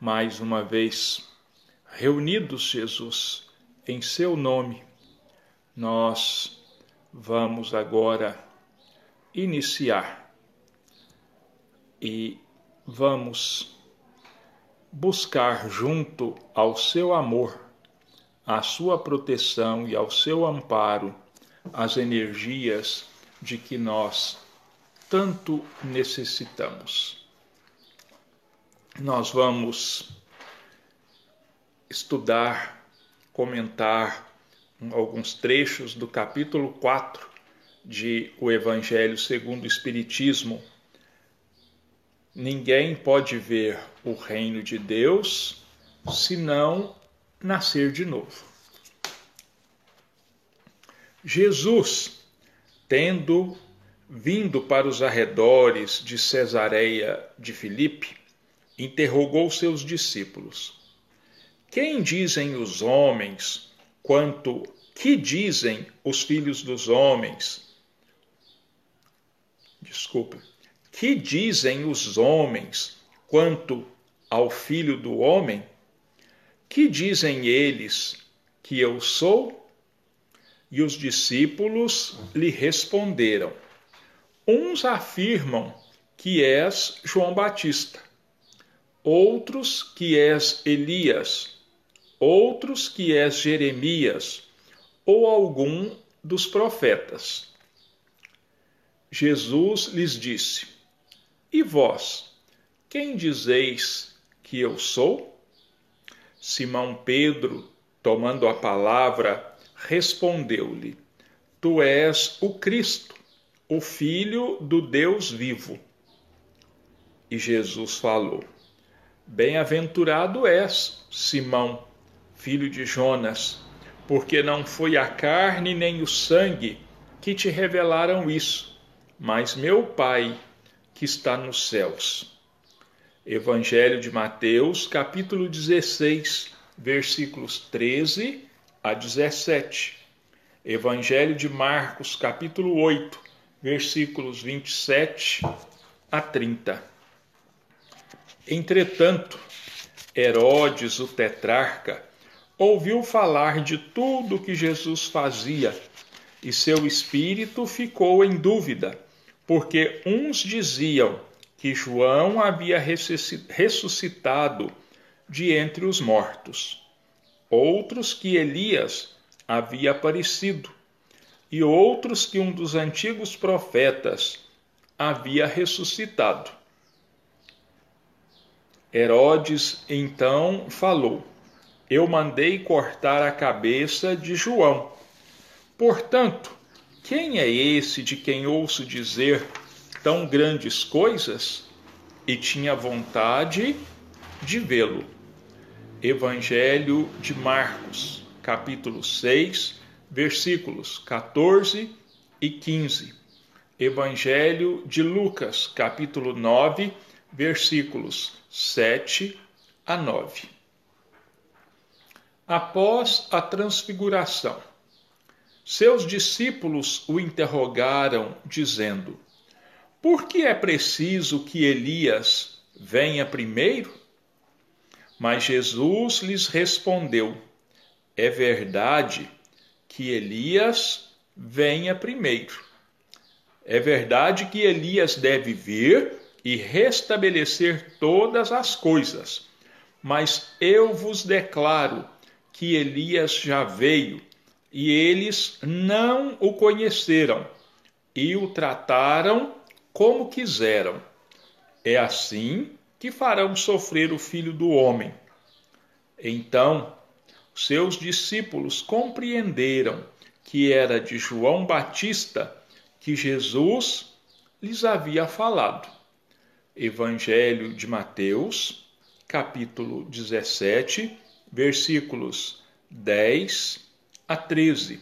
mais uma vez reunidos, Jesus, em seu nome, nós vamos agora iniciar e vamos buscar junto ao seu amor, à sua proteção e ao seu amparo as energias de que nós tanto necessitamos. Nós vamos estudar, comentar alguns trechos do capítulo 4 de O Evangelho segundo o Espiritismo. Ninguém pode ver o reino de Deus se não nascer de novo. Jesus, tendo vindo para os arredores de Cesareia de Filipe, interrogou seus discípulos: Quem dizem os homens quanto que dizem os filhos dos homens? Desculpa. Que dizem os homens quanto ao filho do homem? Que dizem eles que eu sou? E os discípulos lhe responderam: Uns afirmam que és João Batista, outros que és Elias, outros que és Jeremias ou algum dos profetas. Jesus lhes disse: E vós, quem dizeis que eu sou? Simão Pedro, tomando a palavra, respondeu-lhe: Tu és o Cristo, o Filho do Deus vivo. E Jesus falou: Bem-aventurado és, Simão, filho de Jonas, porque não foi a carne nem o sangue que te revelaram isso, mas meu Pai que está nos céus. Evangelho de Mateus, capítulo 16, versículos 13 a 17. Evangelho de Marcos, capítulo 8, versículos 27 a 30. Entretanto, Herodes, o tetrarca, ouviu falar de tudo que Jesus fazia e seu espírito ficou em dúvida, porque uns diziam que João havia ressuscitado de entre os mortos outros que Elias havia aparecido, e outros que um dos antigos profetas havia ressuscitado. Herodes então falou: Eu mandei cortar a cabeça de João. Portanto, quem é esse de quem ouço dizer tão grandes coisas? E tinha vontade de vê-lo. Evangelho de Marcos, capítulo 6, versículos 14 e 15. Evangelho de Lucas, capítulo 9, versículos 7 a 9. Após a transfiguração, seus discípulos o interrogaram, dizendo: Por que é preciso que Elias venha primeiro? Mas Jesus lhes respondeu: É verdade que Elias venha primeiro. É verdade que Elias deve vir e restabelecer todas as coisas. Mas eu vos declaro que Elias já veio e eles não o conheceram e o trataram como quiseram. É assim que farão sofrer o filho do homem. Então, seus discípulos compreenderam que era de João Batista que Jesus lhes havia falado. Evangelho de Mateus, capítulo 17, versículos 10 a 13.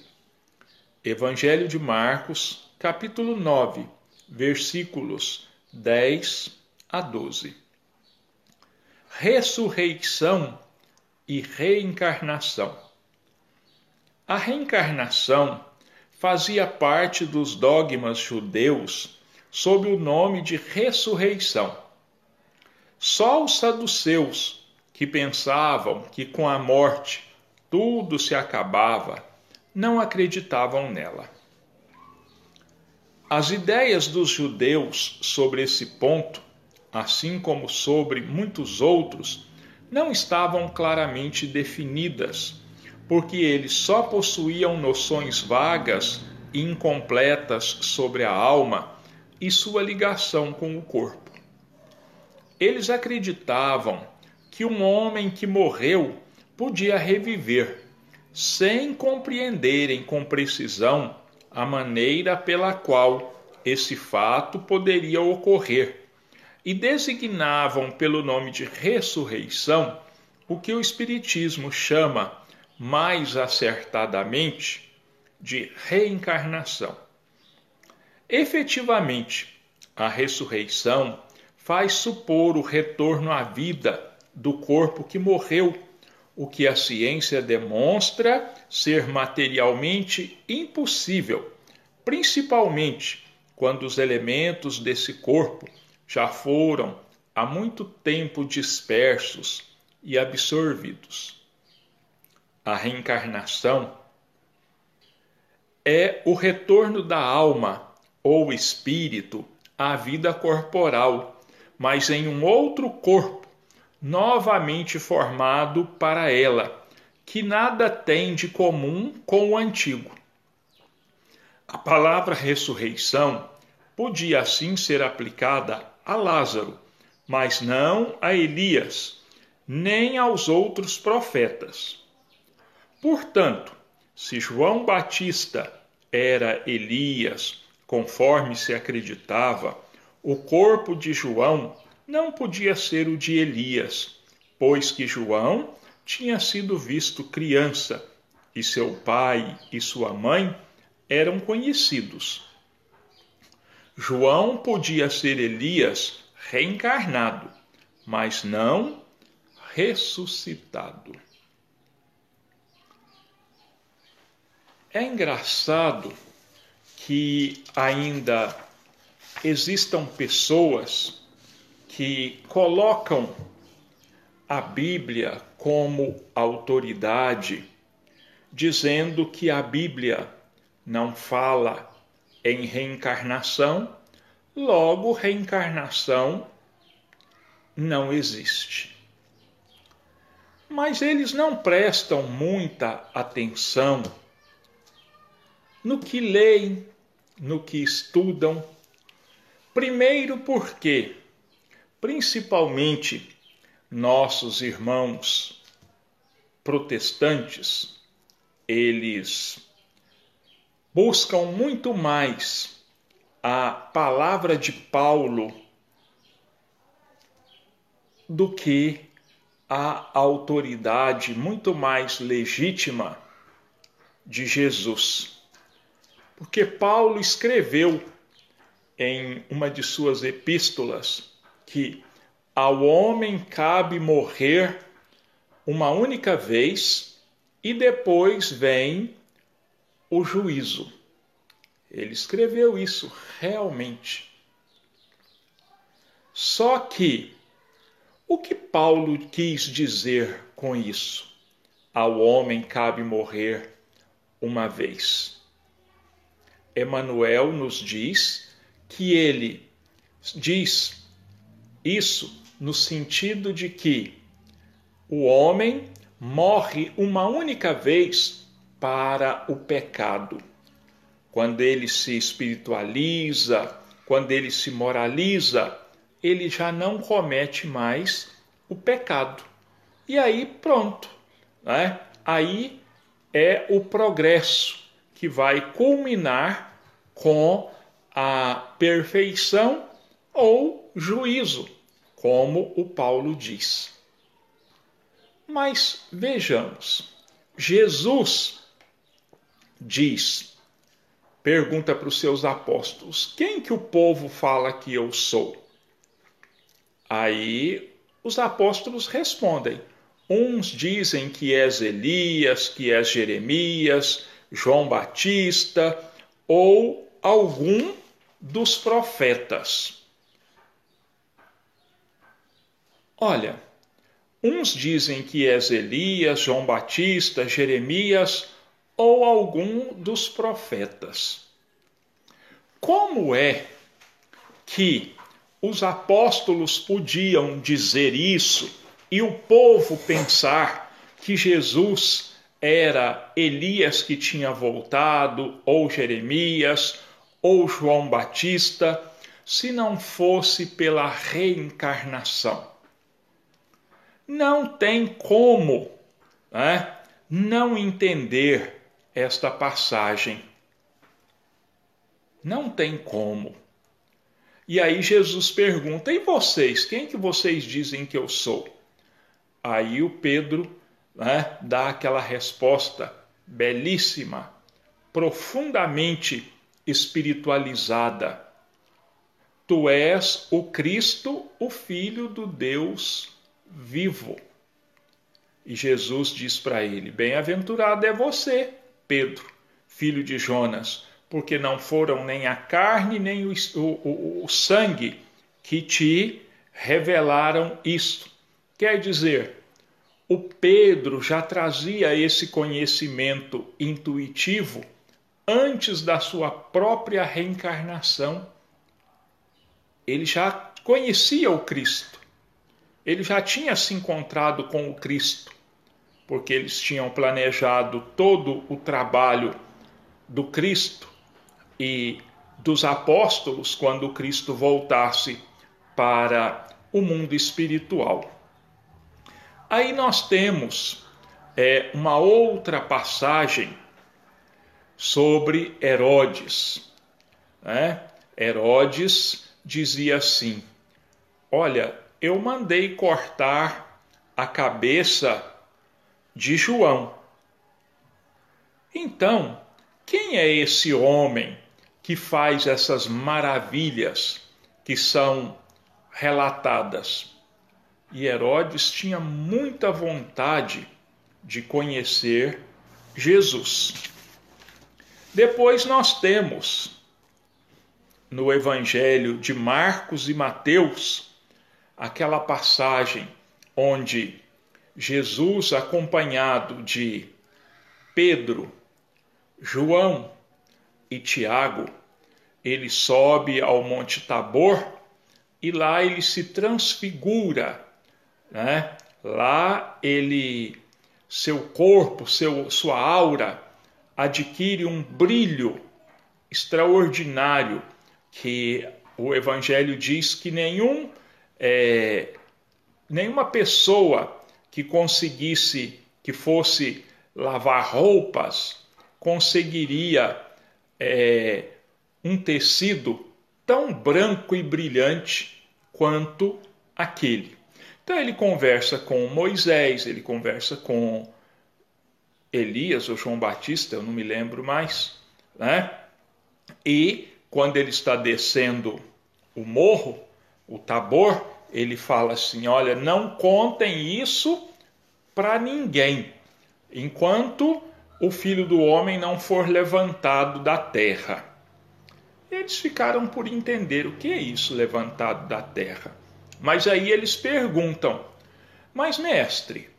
Evangelho de Marcos, capítulo 9, versículos 10 a 12 ressurreição e reencarnação. A reencarnação fazia parte dos dogmas judeus sob o nome de ressurreição. Só os saduceus que pensavam que com a morte tudo se acabava, não acreditavam nela. As ideias dos judeus sobre esse ponto, assim como sobre muitos outros, não estavam claramente definidas, porque eles só possuíam noções vagas e incompletas sobre a alma e sua ligação com o corpo. Eles acreditavam que um homem que morreu podia reviver, sem compreenderem com precisão a maneira pela qual esse fato poderia ocorrer, e designavam pelo nome de ressurreição o que o Espiritismo chama, mais acertadamente, de reencarnação. Efetivamente, a ressurreição faz supor o retorno à vida do corpo que morreu, o que a ciência demonstra ser materialmente impossível, principalmente quando os elementos desse corpo já foram há muito tempo dispersos e absorvidos. A reencarnação é o retorno da alma ou espírito à vida corporal, mas em um outro corpo, novamente formado para ela, que nada tem de comum com o antigo. A palavra ressurreição podia assim ser aplicada a Lázaro, mas não a Elias, nem aos outros profetas. Portanto, se João Batista era Elias, conforme se acreditava, o corpo de João não podia ser o de Elias, pois que João tinha sido visto criança e seu pai e sua mãe eram conhecidos. João podia ser Elias reencarnado, mas não ressuscitado. É engraçado que ainda existam pessoas que colocam a Bíblia como autoridade, dizendo que a Bíblia não fala em reencarnação, logo reencarnação não existe. Mas eles não prestam muita atenção no que leem, no que estudam. Primeiro, porque, principalmente nossos irmãos protestantes, eles buscam muito mais a palavra de Paulo do que a autoridade muito mais legítima de Jesus. Porque Paulo escreveu em uma de suas epístolas que ao homem cabe morrer uma única vez e depois vem o juízo. Ele escreveu isso realmente. Só que o que Paulo quis dizer com isso? Ao homem cabe morrer uma vez. Emanuel nos diz que ele diz isso no sentido de que o homem morre uma única vez para o pecado. Quando ele se espiritualiza, quando ele se moraliza, ele já não comete mais o pecado. E aí pronto, né? Aí é o progresso que vai culminar com a perfeição ou juízo, como o Paulo diz. Mas vejamos, Jesus diz, pergunta para os seus apóstolos: quem que o povo fala que eu sou? Aí os apóstolos respondem: uns dizem que és Elias, que és Jeremias, João Batista ou algum dos profetas. Olha, Uns dizem que és Elias, João Batista, Jeremias ou algum dos profetas. Como é que os apóstolos podiam dizer isso e o povo pensar que Jesus era Elias que tinha voltado, ou Jeremias, ou João Batista, se não fosse pela reencarnação? Não tem como né, não entender esta passagem. Não tem como. E aí Jesus pergunta: "E vocês, quem que vocês dizem que eu sou?" Aí o Pedro né, dá aquela resposta belíssima, profundamente espiritualizada. Tu és o Cristo, o Filho do Deus vivo. E Jesus diz para ele: Bem-aventurado é você, Pedro, filho de Jonas, porque não foram nem a carne nem o, o, o sangue que te revelaram isto. Quer dizer, o Pedro já trazia esse conhecimento intuitivo antes da sua própria reencarnação. Ele já conhecia o Cristo. Ele já tinha se encontrado com o Cristo, porque eles tinham planejado todo o trabalho do Cristo e dos apóstolos quando Cristo voltasse para o mundo espiritual. Aí nós temos é, uma outra passagem sobre Herodes. Né? Herodes dizia assim: Olha, eu mandei cortar a cabeça de João. Então, quem é esse homem que faz essas maravilhas que são relatadas. E Herodes tinha muita vontade de conhecer Jesus. Depois nós temos no Evangelho de Marcos e Mateus aquela passagem onde Jesus, acompanhado de Pedro, João e Tiago, ele sobe ao Monte Tabor e lá ele se transfigura, né? Lá ele, seu corpo, seu, sua aura adquire um brilho extraordinário que o Evangelho diz que nenhum, é, nenhuma pessoa que conseguisse, que fosse lavar roupas, conseguiria é, um tecido tão branco e brilhante quanto aquele. Então ele conversa com Moisés, ele conversa com Elias ou João Batista, eu não me lembro mais, né? E quando ele está descendo o morro, o Tabor, ele fala assim: Olha, não contem isso para ninguém, enquanto o filho do homem não for levantado da terra. Eles ficaram por entender o que é isso, levantado da terra. Mas aí eles perguntam: Mas, mestre,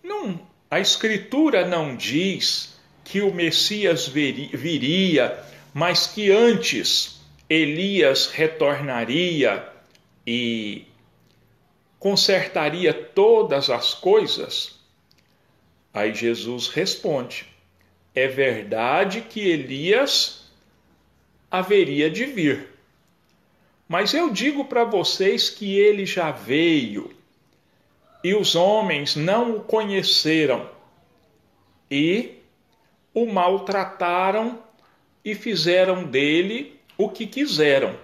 não, a Escritura não diz que o Messias viria, mas que antes Elias retornaria e consertaria todas as coisas? Aí Jesus responde: É verdade que Elias haveria de vir. Mas eu digo para vocês que ele já veio e os homens não o conheceram e o maltrataram e fizeram dele o que quiseram.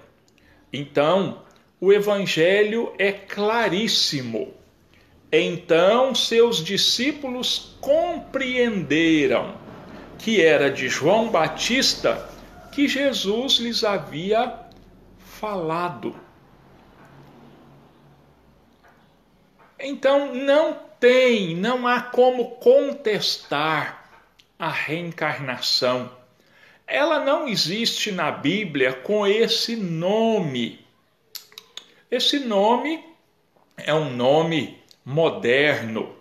Então, o evangelho é claríssimo. Então seus discípulos compreenderam que era de João Batista que Jesus lhes havia falado. Então não tem, não há como contestar a reencarnação. Ela não existe na Bíblia com esse nome. Esse nome é um nome moderno.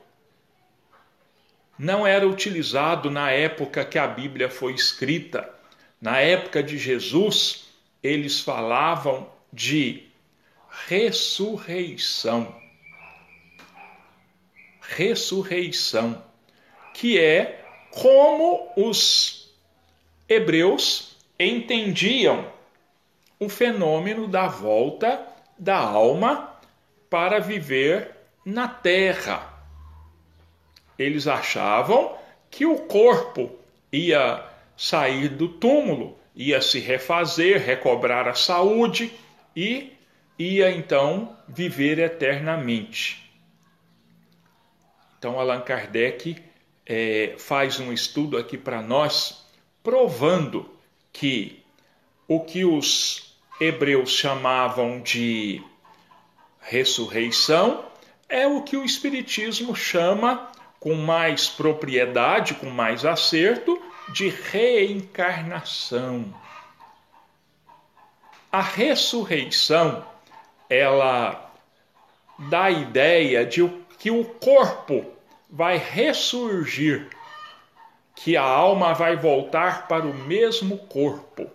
Não era utilizado na época que a Bíblia foi escrita. Na época de Jesus, eles falavam de ressurreição. Ressurreição, que é como os hebreus entendiam o fenômeno da volta da alma para viver na terra. Eles achavam que o corpo ia sair do túmulo, ia se refazer, recobrar a saúde e ia então viver eternamente. Então, Allan Kardec é, faz um estudo aqui para nós, provando que o que os hebreus chamavam de ressurreição é o que o Espiritismo chama, com mais propriedade, com mais acerto, de reencarnação. A ressurreição, ela dá a ideia de que o corpo vai ressurgir, que a alma vai voltar para o mesmo corpo.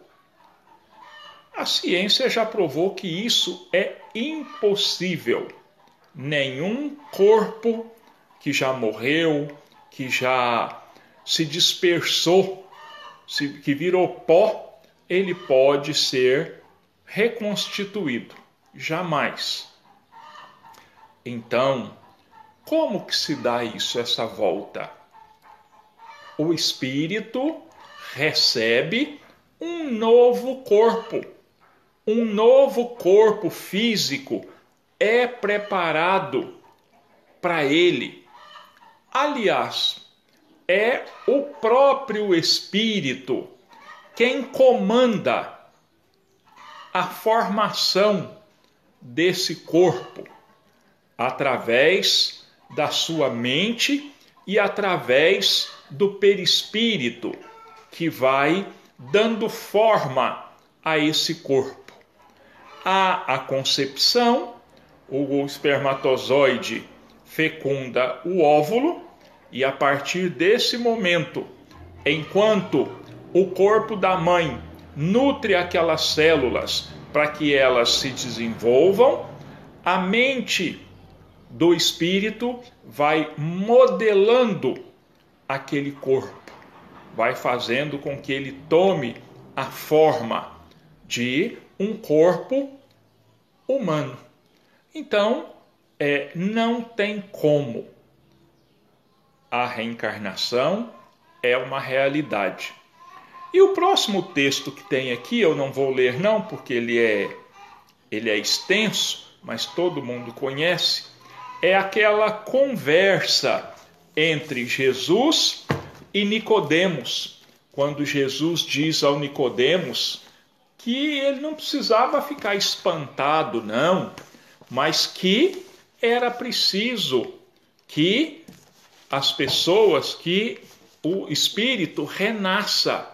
A ciência já provou que isso é impossível. Nenhum corpo que já morreu, que já se dispersou, que virou pó, ele pode ser reconstituído. Jamais. Então, como que se dá isso, essa volta? O espírito recebe um novo corpo. Um novo corpo físico é preparado para ele. Aliás, é o próprio Espírito quem comanda a formação desse corpo através da sua mente e através do perispírito que vai dando forma a esse corpo. Há a concepção, o espermatozoide fecunda o óvulo e a partir desse momento, enquanto o corpo da mãe nutre aquelas células para que elas se desenvolvam, a mente do espírito vai modelando aquele corpo, vai fazendo com que ele tome a forma de um corpo humano. Então, é, não tem como. A reencarnação é uma realidade. E o próximo texto que tem aqui, eu não vou ler não, porque ele é ele é extenso, mas todo mundo conhece é aquela conversa entre Jesus e Nicodemos, quando Jesus diz ao Nicodemos que ele não precisava ficar espantado, não, mas que era preciso que as pessoas, que o Espírito renasça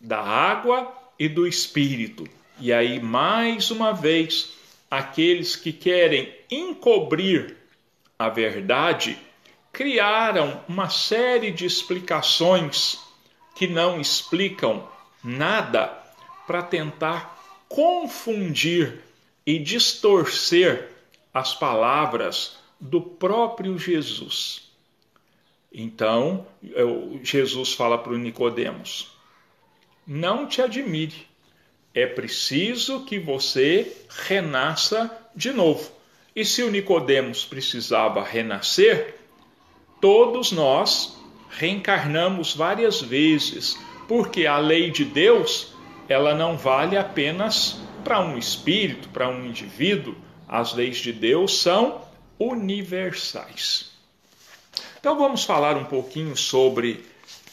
da água e do Espírito. E aí, mais uma vez, aqueles que querem encobrir a verdade criaram uma série de explicações que não explicam nada para tentar confundir e distorcer as palavras do próprio Jesus. Então, Jesus fala para o Nicodemos: Não te admire é preciso que você renasça de novo. E se o Nicodemos precisava renascer, todos nós reencarnamos várias vezes, porque a lei de Deus, ela não vale apenas para um espírito, para um indivíduo. As leis de Deus são universais. Então vamos falar um pouquinho sobre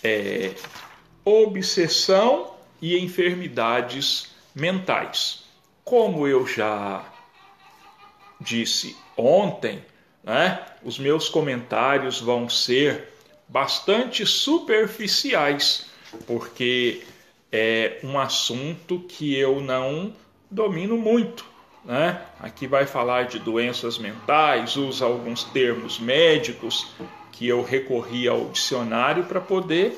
é, obsessão e enfermidades mentais. Como eu já disse ontem, né, os meus comentários vão ser bastante superficiais, porque é um assunto que eu não domino muito. Né? Aqui vai falar de doenças mentais, usa alguns termos médicos que eu recorri ao dicionário para poder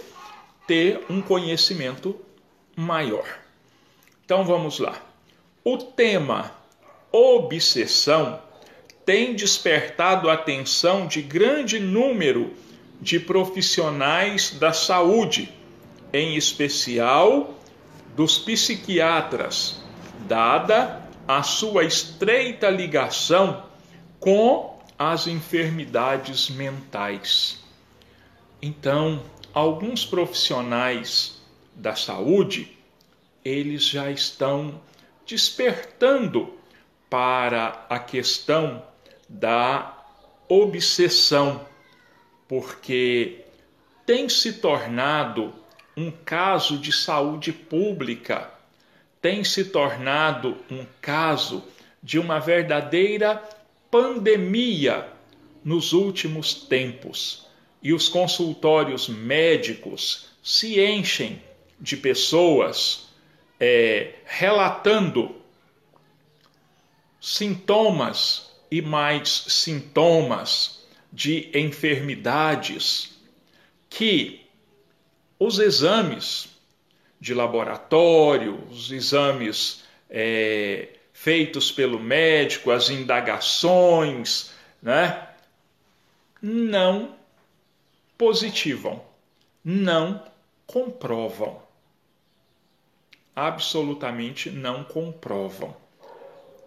ter um conhecimento maior. Então vamos lá. O tema obsessão tem despertado a atenção de grande número de profissionais da saúde, em especial dos psiquiatras, dada a sua estreita ligação com as enfermidades mentais. Então, alguns profissionais da saúde, eles já estão despertando para a questão da obsessão, porque tem se tornado um caso de saúde pública, tem se tornado um caso de uma verdadeira pandemia nos últimos tempos. E os consultórios médicos se enchem de pessoas é, relatando sintomas e mais sintomas de enfermidades que os exames de laboratório, os exames é, feitos pelo médico, as indagações, né, não positivam, não comprovam. Absolutamente não comprovam.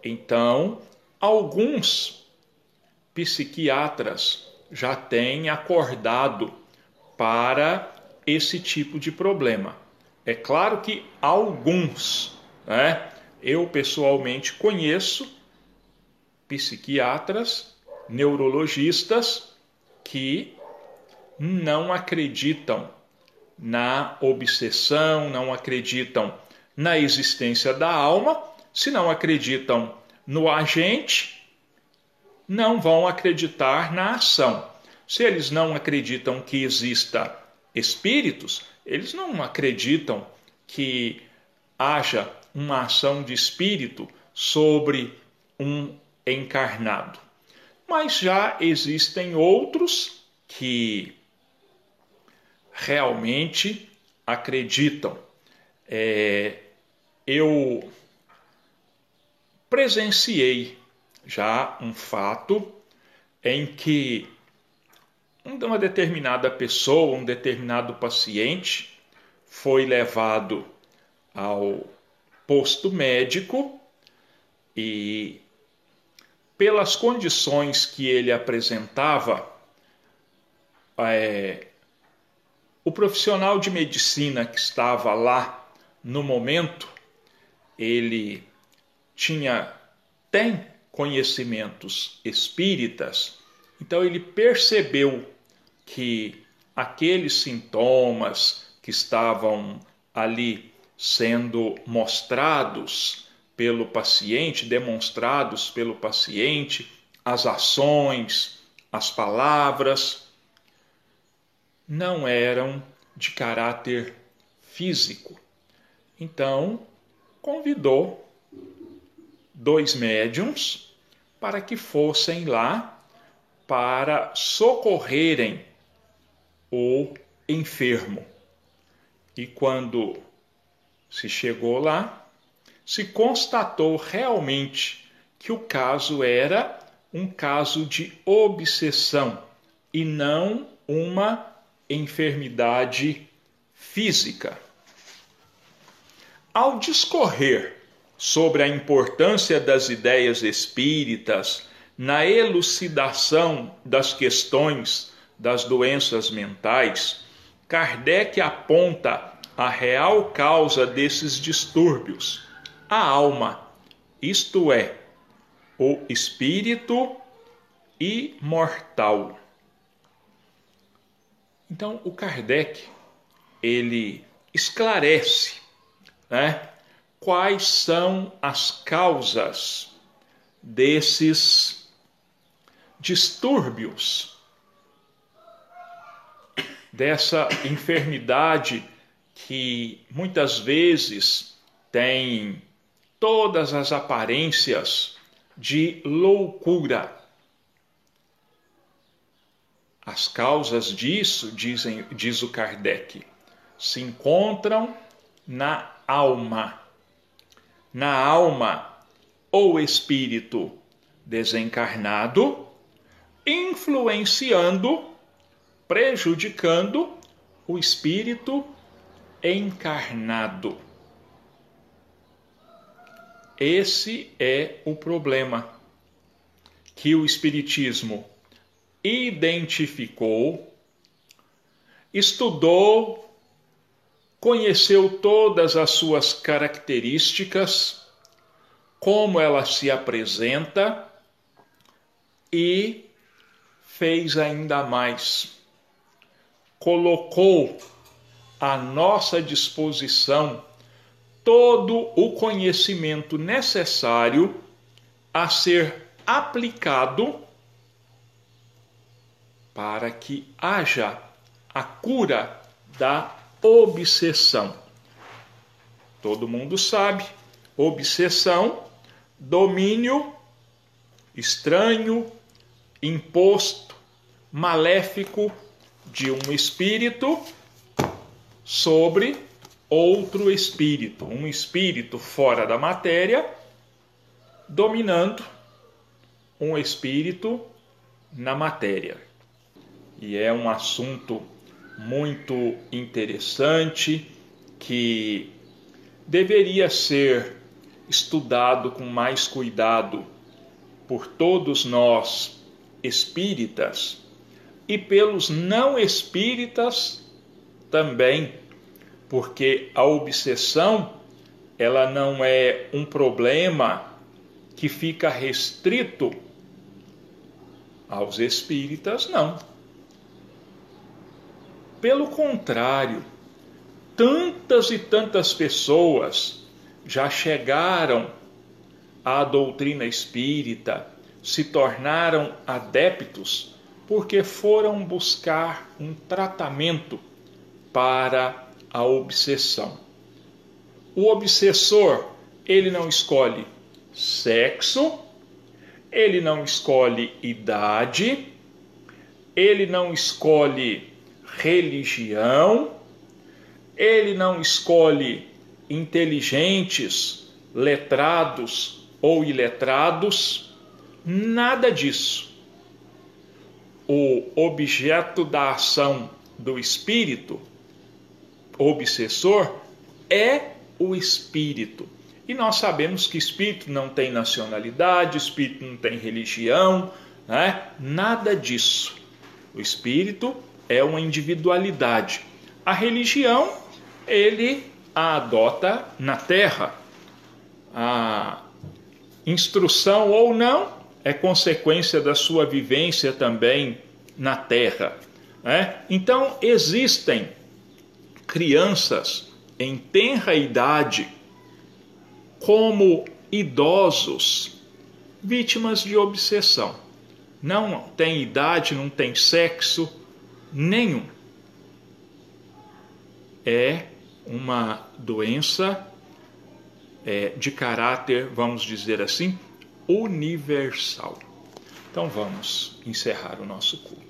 Então, alguns psiquiatras já têm acordado para esse tipo de problema. É claro que alguns, né? Eu pessoalmente conheço psiquiatras, neurologistas que não acreditam na obsessão, não acreditam na existência da alma se não acreditam no agente, não vão acreditar na ação. Se eles não acreditam que exista espíritos, eles não acreditam que haja uma ação de espírito sobre um encarnado. Mas já existem outros que realmente acreditam. É, eu presenciei já um fato em que uma determinada pessoa, um determinado paciente foi levado ao posto médico e, pelas condições que ele apresentava, é, o profissional de medicina que estava lá no momento, ele tinha tem conhecimentos espíritas, então ele percebeu que aqueles sintomas que estavam ali sendo mostrados pelo paciente, demonstrados pelo paciente, as ações, as palavras, não eram de caráter físico. Então, convidou dois médiums para que fossem lá para socorrerem o enfermo. E quando se chegou lá, se constatou realmente que o caso era um caso de obsessão e não uma enfermidade física. Ao discorrer sobre a importância das ideias espíritas na elucidação das questões das doenças mentais, Kardec aponta a real causa desses distúrbios, a alma, isto é, o espírito imortal. Então, o Kardec ele esclarece, né, quais são as causas desses distúrbios, dessa enfermidade que muitas vezes tem todas as aparências de loucura. As causas disso, dizem, diz o Kardec, se encontram na alma. Na alma, ou espírito desencarnado, influenciando, prejudicando o espírito encarnado. Esse é o problema que o Espiritismo identificou, estudou, conheceu todas as suas características, como ela se apresenta e fez ainda mais. Colocou à nossa disposição todo o conhecimento necessário a ser aplicado para que haja a cura da obsessão. Todo mundo sabe, obsessão, domínio estranho, imposto, maléfico de um espírito sobre outro espírito, um espírito fora da matéria, dominando um espírito na matéria. E é um assunto muito interessante que deveria ser estudado com mais cuidado por todos nós espíritas e pelos não espíritas também porque a obsessão ela não é um problema que fica restrito aos espíritas, não. Pelo contrário, tantas e tantas pessoas já chegaram à doutrina espírita, se tornaram adeptos porque foram buscar um tratamento para a obsessão. O obsessor, ele não escolhe sexo, ele não escolhe idade, ele não escolhe religião, ele não escolhe inteligentes, letrados ou iletrados, nada disso. O objeto da ação do espírito obsessor é o espírito. E nós sabemos que espírito não tem nacionalidade, espírito não tem religião, né? nada disso. O espírito é uma individualidade. A religião, ele a adota na terra. A instrução ou não é consequência da sua vivência também na terra. Né? Então, existem crianças em tenra idade como idosos vítimas de obsessão. Não tem idade, não tem sexo nenhum. É uma doença é, de caráter, vamos dizer assim, universal. Então vamos encerrar o nosso culto.